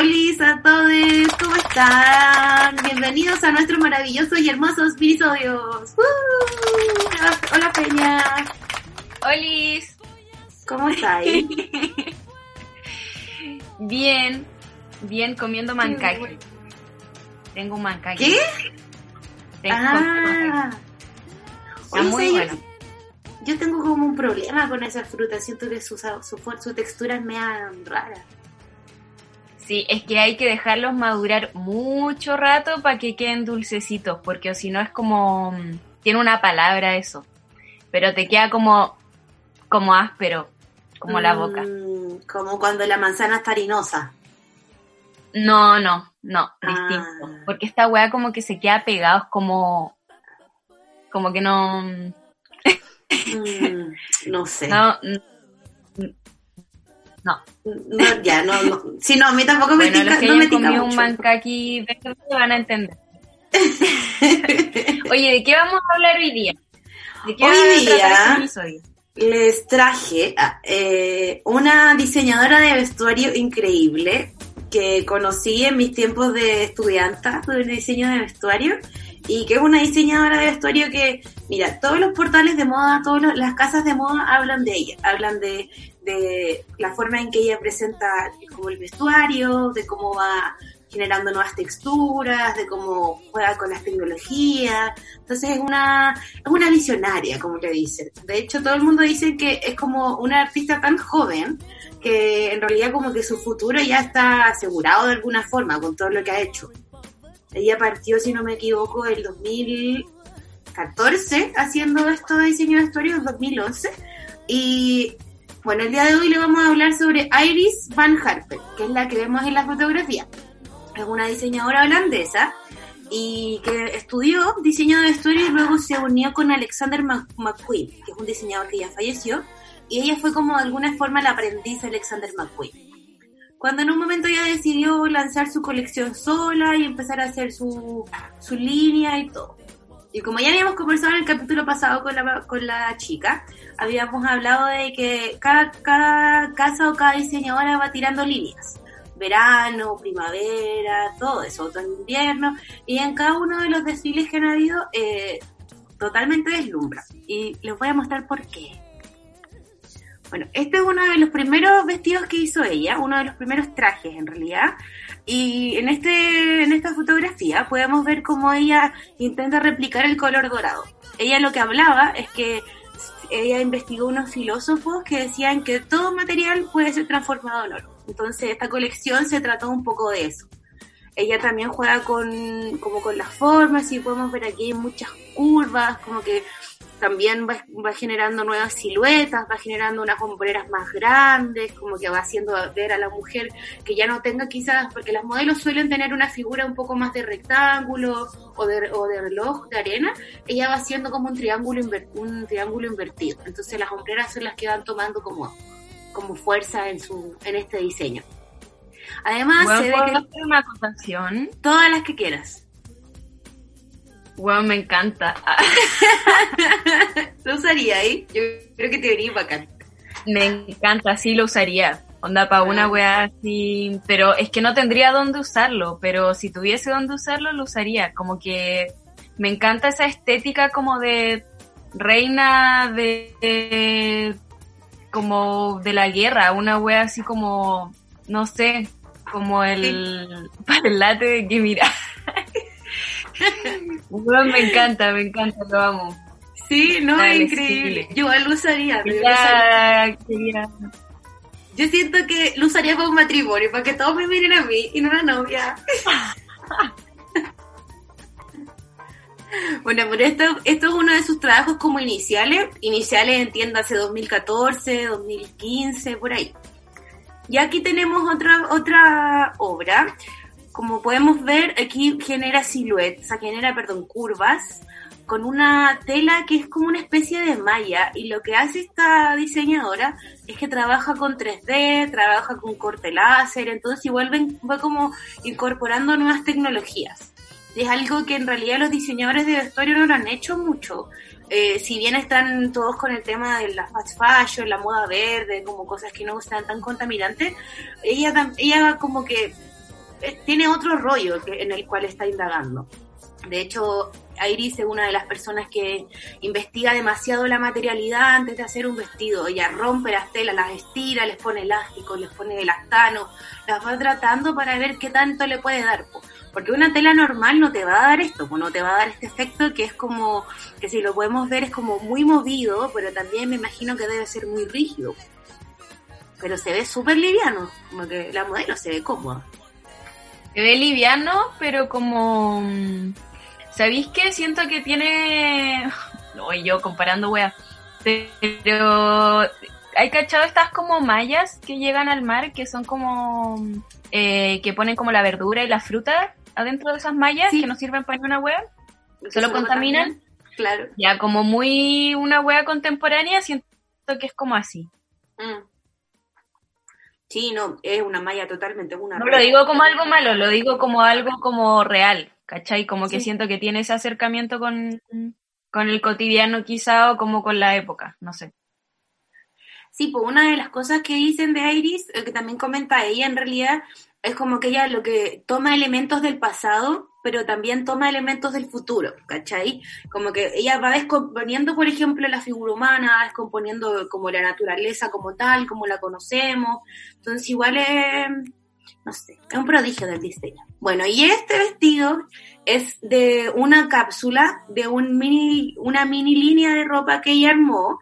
Olis a todos, ¿cómo están? Bienvenidos a nuestros maravillosos y hermosos episodios. ¡Uh! Hola Peña, Olis. ¿cómo estáis? Bien, bien comiendo mancaki. bueno. Tengo un mancaki. ¿Qué? Tengo Ah, Está muy sí, bueno. yo tengo como un problema con esa fruta, siento que su, su textura es media rara. Sí, es que hay que dejarlos madurar mucho rato para que queden dulcecitos, porque si no es como... mm, Tiene una palabra eso, pero te queda como, como áspero, como la boca. Mm, como cuando la manzana está harinosa. No, no, no, Ah. distinto. Porque esta weá como que se queda pegado, es como... Como que no... Mm, no sé. No, mm, no. No, ya, no, no. Sí, no, a mí tampoco me Bueno, tica, los que no me tica un mancaki van a entender. Oye, ¿de qué vamos a hablar hoy día? ¿De qué Hoy día- este? Les traje eh, una diseñadora de vestuario increíble que conocí en mis tiempos de estudianta de diseño de vestuario y que es una diseñadora de vestuario que, mira, todos los portales de moda, todas las casas de moda hablan de ella, hablan de, la forma en que ella presenta como el vestuario, de cómo va generando nuevas texturas, de cómo juega con las tecnologías. Entonces es una, es una visionaria, como le dicen. De hecho, todo el mundo dice que es como una artista tan joven que en realidad como que su futuro ya está asegurado de alguna forma con todo lo que ha hecho. Ella partió, si no me equivoco, el 2014 haciendo esto de diseño de vestuario, en 2011. Y bueno, el día de hoy le vamos a hablar sobre Iris Van Harpen, que es la que vemos en la fotografía. Es una diseñadora holandesa y que estudió diseño de vestuario y luego se unió con Alexander Mc- McQueen, que es un diseñador que ya falleció, y ella fue como de alguna forma la aprendiz de Alexander McQueen. Cuando en un momento ella decidió lanzar su colección sola y empezar a hacer su, su línea y todo. Y como ya habíamos conversado en el capítulo pasado con la, con la chica, habíamos hablado de que cada, cada casa o cada diseñadora va tirando líneas. Verano, primavera, todo eso, otoño, invierno. Y en cada uno de los desfiles que han habido, eh, totalmente deslumbra. Y les voy a mostrar por qué. Bueno, este es uno de los primeros vestidos que hizo ella, uno de los primeros trajes en realidad. Y en, este, en esta fotografía podemos ver cómo ella intenta replicar el color dorado. Ella lo que hablaba es que ella investigó unos filósofos que decían que todo material puede ser transformado en oro. Entonces esta colección se trató un poco de eso. Ella también juega con, como con las formas y podemos ver aquí muchas curvas, como que también va, va generando nuevas siluetas, va generando unas hombreras más grandes, como que va haciendo ver a la mujer que ya no tenga quizás, porque las modelos suelen tener una figura un poco más de rectángulo o de, o de reloj de arena, ella va haciendo como un triángulo, inver- un triángulo invertido. Entonces las hombreras son las que van tomando como, como fuerza en, su, en este diseño. Además, se ve ¿puedo que hacer una acotación? todas las que quieras. Bueno, me encanta. Lo usaría ahí. Yo creo que te vería bacán. Me encanta, sí lo usaría. Onda para una Ah. weá así. Pero es que no tendría dónde usarlo. Pero si tuviese dónde usarlo, lo usaría. Como que me encanta esa estética como de reina de. de- como de la guerra. Una weá así como. No sé. Como el. Para el late de que mira. Me encanta, me encanta, lo amo. Sí, no, Dale, es increíble. sí. Yo lo usaría. yo usaría. Yo siento que lo usaría para un matrimonio, para que todos me miren a mí y no a la novia. bueno, pero esto, esto es uno de sus trabajos como iniciales. Iniciales entiéndase 2014, 2015, por ahí. Y aquí tenemos otra, otra obra. Como podemos ver, aquí genera siluetas, o sea, genera, perdón, curvas con una tela que es como una especie de malla. Y lo que hace esta diseñadora es que trabaja con 3D, trabaja con corte láser, entonces igual ven- va como incorporando nuevas tecnologías. Y es algo que en realidad los diseñadores de vestuario no lo han hecho mucho. Eh, si bien están todos con el tema de la fast fashion, la moda verde, como cosas que no sean tan contaminantes, ella, ella como que tiene otro rollo que, en el cual está indagando. De hecho, Iris es una de las personas que investiga demasiado la materialidad antes de hacer un vestido. Ella rompe las telas, las estira, les pone elástico, les pone elastano, las va tratando para ver qué tanto le puede dar. po. Porque una tela normal no te va a dar esto, no te va a dar este efecto que es como, que si lo podemos ver es como muy movido, pero también me imagino que debe ser muy rígido. Pero se ve súper liviano, como que la modelo se ve cómoda. Se ve liviano, pero como... mm, ¿Sabéis qué? Siento que tiene... No, yo comparando, wea. Pero... ¿Hay cachado estas como mallas que llegan al mar? Que son como... eh, que ponen como la verdura y la fruta adentro de esas mallas Sí. que no sirven para ninguna wea. ¿Solo contaminan? Claro. Ya como muy una wea contemporánea, siento que es como así. Mm. Sí, no, es una malla totalmente, es una No lo digo como algo malo, lo digo como algo como real, ¿cachai? Como que Sí. siento que tiene ese acercamiento con, con el cotidiano quizá o como con la época, no sé. Sí, pues una de las cosas que dicen de Iris, eh, que también comenta ella en realidad, es como que ella lo que toma elementos del pasado, pero también toma elementos del futuro, ¿cachai? Como que ella va descomponiendo, por ejemplo, la figura humana, descomponiendo como la naturaleza como tal, como la conocemos. Entonces igual es, no sé, es un prodigio del diseño. Bueno, y este vestido es de una cápsula, de un mini, una mini línea de ropa que ella armó,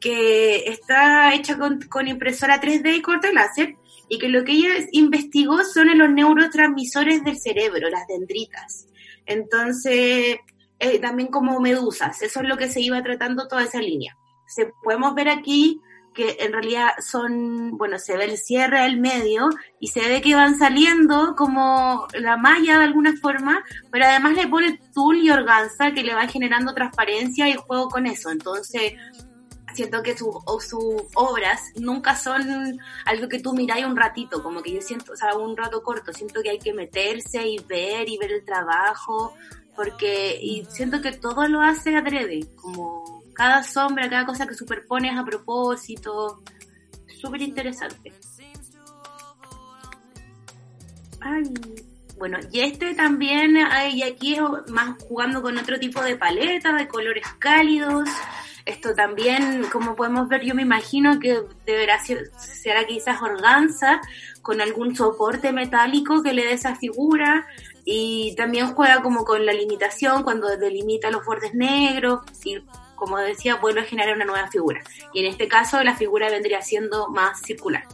que está hecha con, con impresora 3D y corte láser, y que lo que ella investigó son los neurotransmisores del cerebro, las dendritas. Entonces, eh, también como medusas, eso es lo que se iba tratando toda esa línea. Se, podemos ver aquí que en realidad son, bueno, se ve el cierre del medio y se ve que van saliendo como la malla de alguna forma, pero además le pone tul y organza que le va generando transparencia y juego con eso. Entonces, siento que sus obras nunca son algo que tú miráis un ratito, como que yo siento, o sea, un rato corto, siento que hay que meterse y ver y ver el trabajo, porque y siento que todo lo hace adrede, como cada sombra, cada cosa que superpones a propósito, súper interesante. Ay, bueno, y este también, y aquí es más jugando con otro tipo de paleta, de colores cálidos. Esto también, como podemos ver, yo me imagino que deberá ser, quizás organza con algún soporte metálico que le dé esa figura. Y también juega como con la limitación cuando delimita los bordes negros y como decía, vuelve a generar una nueva figura. Y en este caso la figura vendría siendo más circular.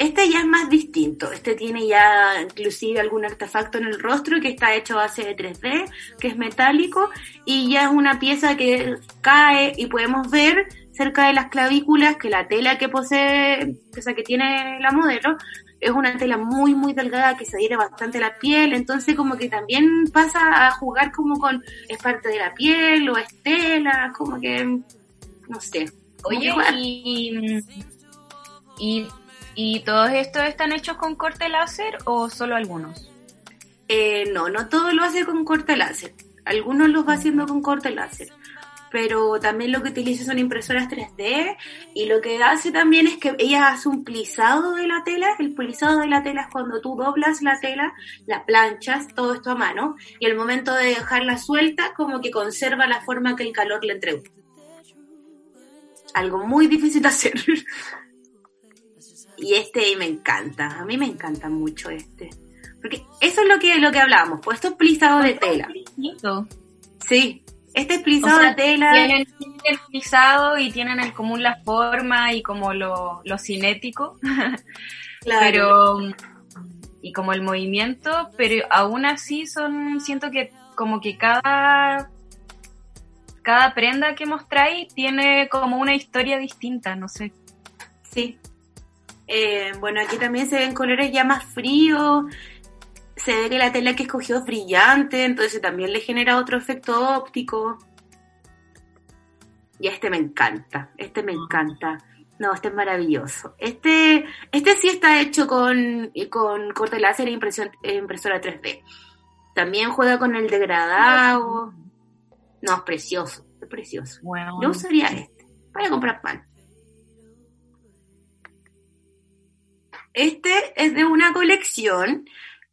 Este ya es más distinto. Este tiene ya inclusive algún artefacto en el rostro que está hecho a base de 3D, que es metálico, y ya es una pieza que cae y podemos ver cerca de las clavículas que la tela que posee, o sea, que tiene la modelo, es una tela muy, muy delgada que se adhiere bastante a la piel, entonces como que también pasa a jugar como con, es parte de la piel o es tela, como que, no sé. Oye, y, y todos estos están hechos con corte láser o solo algunos? Eh, no, no todo lo hace con corte láser. Algunos los va haciendo con corte láser. Pero también lo que utiliza son impresoras 3D y lo que hace también es que ella hace un plisado de la tela. El plisado de la tela es cuando tú doblas la tela, la planchas, todo esto a mano y al momento de dejarla suelta como que conserva la forma que el calor le entregó. Algo muy difícil de hacer. y este me encanta, a mí me encanta mucho este Porque eso es lo que, lo que hablábamos, pues esto es plisado de tela. Sí, este es O plisado sea, de tela. Tienen el frisado y tienen en común la forma y como lo, lo cinético, Claro. pero y como el movimiento, pero aún así son, siento que como que cada cada prenda que mostráis tiene como una historia distinta, no sé. Sí. Eh, bueno, aquí también se ven colores ya más fríos. Se ve que la tela que escogió es brillante, entonces también le genera otro efecto óptico. Y este me encanta, este me encanta. No, este es maravilloso. Este, este sí está hecho con, con corte láser e impresión, e impresora 3D. También juega con el degradado. No, es precioso, es precioso. Bueno, Yo usaría este. Voy a comprar pan. Este es de una colección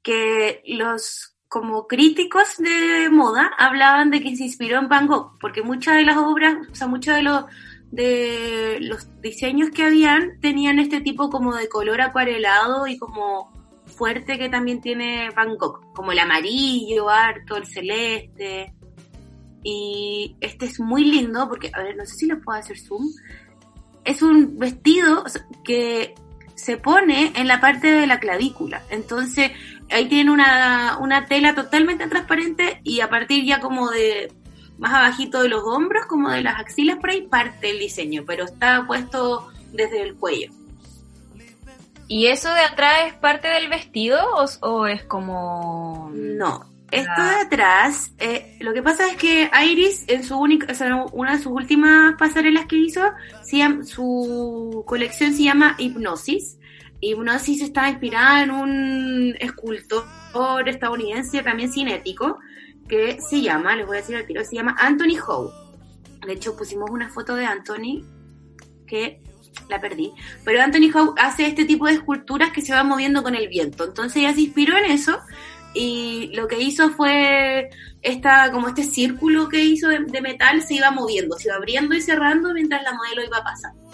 que los como críticos de moda hablaban de que se inspiró en Van Gogh, porque muchas de las obras, o sea, muchos de los de los diseños que habían tenían este tipo como de color acuarelado y como fuerte que también tiene Van Gogh, como el amarillo, harto, el celeste. Y este es muy lindo porque, a ver, no sé si le puedo hacer zoom. Es un vestido que se pone en la parte de la clavícula. Entonces, ahí tiene una, una tela totalmente transparente y a partir ya como de más abajito de los hombros, como de las axilas por ahí, parte el diseño, pero está puesto desde el cuello. ¿Y eso de atrás es parte del vestido o, o es como No, esto Ah. de atrás, eh, lo que pasa es que Iris, en su única, o sea, una de sus últimas pasarelas que hizo, se llama- su colección se llama Hipnosis. Hipnosis está inspirada en un escultor estadounidense, también cinético, que se llama, les voy a decir al tiro, se llama Anthony Howe. De hecho, pusimos una foto de Anthony que la perdí. Pero Anthony Howe hace este tipo de esculturas que se van moviendo con el viento. Entonces ella se inspiró en eso y lo que hizo fue esta, como este círculo que hizo de, de metal se iba moviendo, se iba abriendo y cerrando mientras la modelo iba pasando.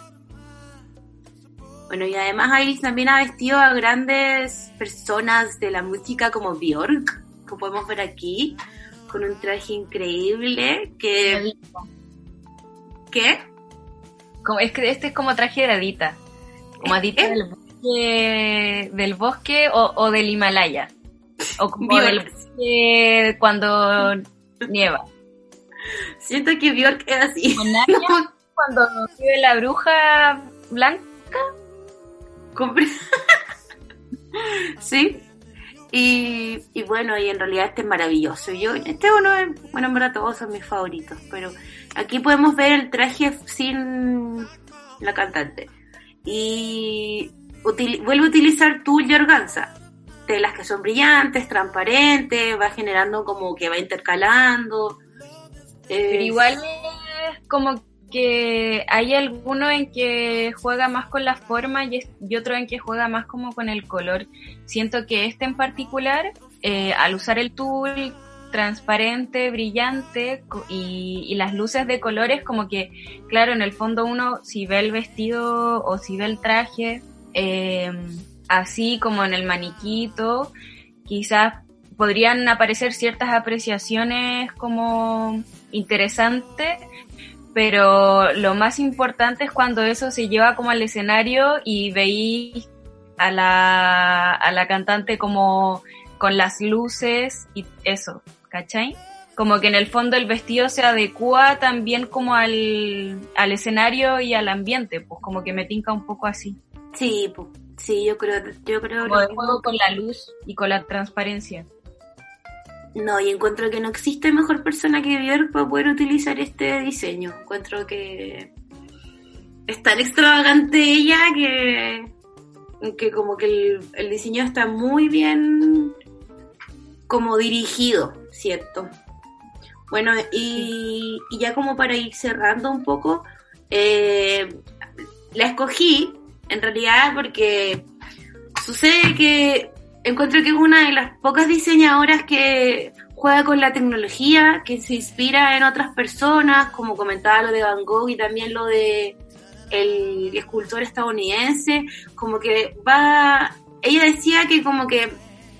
Bueno, y además Iris también ha vestido a grandes personas de la música como Björk, que podemos ver aquí, con un traje increíble que... ¿Qué? Como, es que este es como traje de Adita. Como Adita Eh, del bosque, del bosque o, o del Himalaya. O como Bjork. bosque cuando nieva. Siento que Björk es así. Narnia, cuando vive la bruja blanca. Sí. Y, y bueno, y en realidad este es maravilloso. Yo, este uno es, bueno, en verdad todos son mis favoritos, pero aquí podemos ver el traje sin la cantante. Y util- vuelve a utilizar tul y organza. Telas que son brillantes, transparentes, va generando como que va intercalando. Eh, Pero igual es como que hay alguno en que juega más con la forma y, otro en que juega más como con el color. Siento que este en particular, eh, al usar el tool transparente, brillante y, y las luces de colores, como que, claro, en el fondo uno si ve el vestido o si ve el traje, eh, así como en el maniquito, quizás podrían aparecer ciertas apreciaciones como interesantes, pero lo más importante es cuando eso se lleva como al escenario y veis a la, a la cantante como con las luces y eso, ¿cachai? Como que en el fondo el vestido se adecua también como al, al escenario y al ambiente, pues como que me tinca un poco así. Sí, pu- sí, yo creo, yo creo Como de juego con la luz y con la transparencia. No, y encuentro que no existe mejor persona que Björk para poder utilizar este diseño. Encuentro que es tan extravagante ella que, que como que el, el diseño está muy bien como dirigido, ¿cierto? Bueno, y, y ya como para ir cerrando un poco, eh, la escogí en realidad porque sucede que encuentro que es una de las pocas diseñadoras que juega con la tecnología, que se inspira en otras personas, como comentaba lo de Van Gogh y también lo de el escultor estadounidense, como que va, ella decía que como que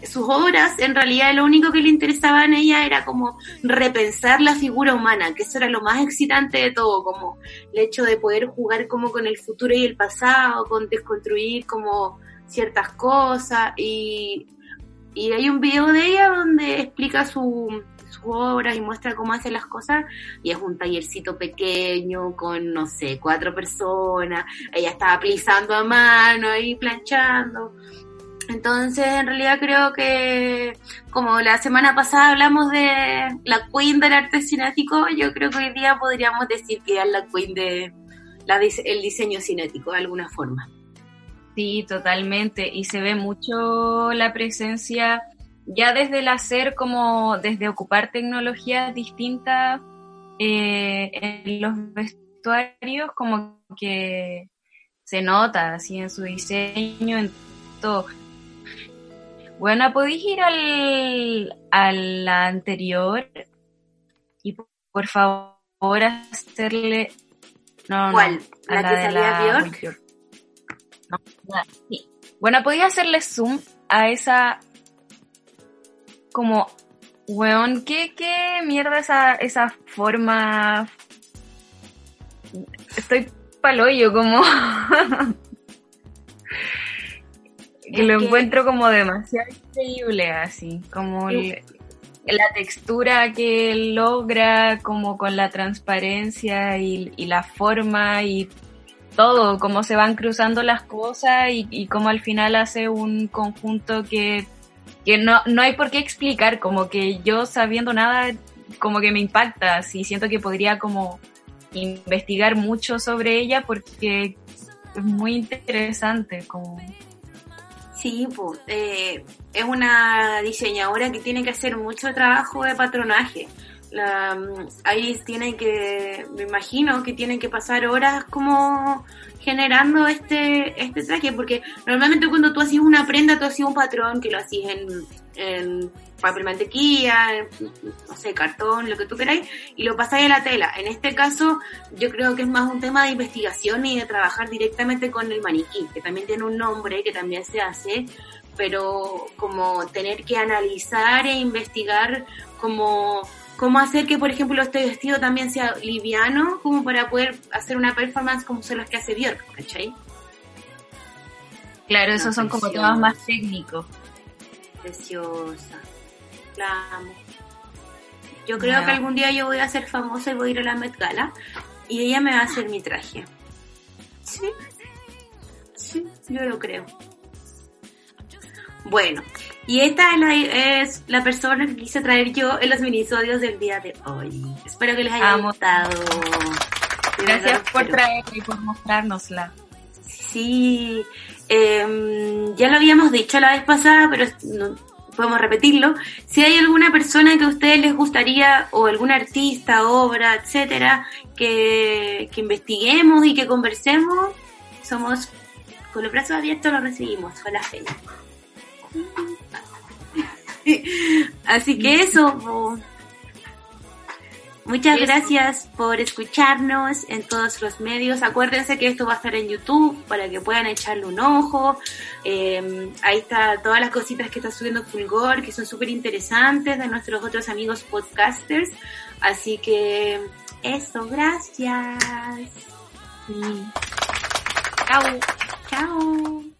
sus obras, en realidad lo único que le interesaba en ella era como repensar la figura humana, que eso era lo más excitante de todo, como el hecho de poder jugar como con el futuro y el pasado, con desconstruir como ciertas cosas y, y hay un video de ella donde explica su, sus obras y muestra cómo hace las cosas y es un tallercito pequeño con no sé cuatro personas ella estaba plisando a mano y planchando entonces, en realidad creo que como la semana pasada hablamos de la queen del arte cinético, yo creo que hoy día podríamos decir que es la queen de el diseño cinético de alguna forma. Sí, totalmente. Y se ve mucho la presencia ya desde el hacer, como desde ocupar tecnologías distintas eh, en los vestuarios, como que se nota así en su diseño, en todo bueno, podéis ir al, a la anterior y por favor hacerle... No, ¿Cuál? No, ¿La, que salía Bjork? No, sí. Bueno, podía hacerle zoom a esa como weón, ¿qué, qué mierda esa, esa forma? Estoy paloyo como que lo encuentro como demasiado increíble así, como la textura que logra, como con la transparencia y, la forma y todo, cómo se van cruzando las cosas y, y cómo al final hace un conjunto que, que no, no hay por qué explicar, como que yo sabiendo nada, como que me impacta, así siento que podría como investigar mucho sobre ella porque es muy interesante, como Sí, pues, eh, es una diseñadora que tiene que hacer mucho trabajo de patronaje. La, mm, ahí tiene que, me imagino que tienen que pasar horas como generando este, este traje, porque normalmente cuando tú haces una prenda, tú haces un patrón que lo haces en, en papel mantequilla, no sé, cartón, lo que tú queráis, y lo pasáis a la tela. En este caso, yo creo que es más un tema de investigación y de trabajar directamente con el maniquí, que también tiene un nombre, que también se hace, pero como tener que analizar e investigar como cómo hacer que, por ejemplo, este vestido también sea liviano, como para poder hacer una performance como son las que hace Björk, ¿cachai? Claro, esos son como temas más técnicos. Preciosa. La amo. Yo creo que algún día yo voy a ser famosa y voy a ir a la Met Gala y ella me va a hacer mi traje. Sí. Sí, yo lo creo. Bueno, y esta es la, persona que quise traer yo en los minisodios del día de hoy. Espero que les haya gustado. Gracias por traerla y por mostrárnosla. Sí, em, ya lo habíamos dicho la vez pasada, pero no, podemos repetirlo. Si hay alguna persona que a ustedes les gustaría, o algún artista, obra, etcétera, que, que investiguemos y que conversemos, somos con los brazos abiertos lo recibimos, con la fe. Así que eso. Muchas gracias por escucharnos en todos los medios. Acuérdense que esto va a estar en YouTube para que puedan echarle un ojo. Em, ahí está todas las cositas que está subiendo Fulgor, que son súper interesantes de nuestros otros amigos podcasters. Así que eso, gracias. Chao. Chao.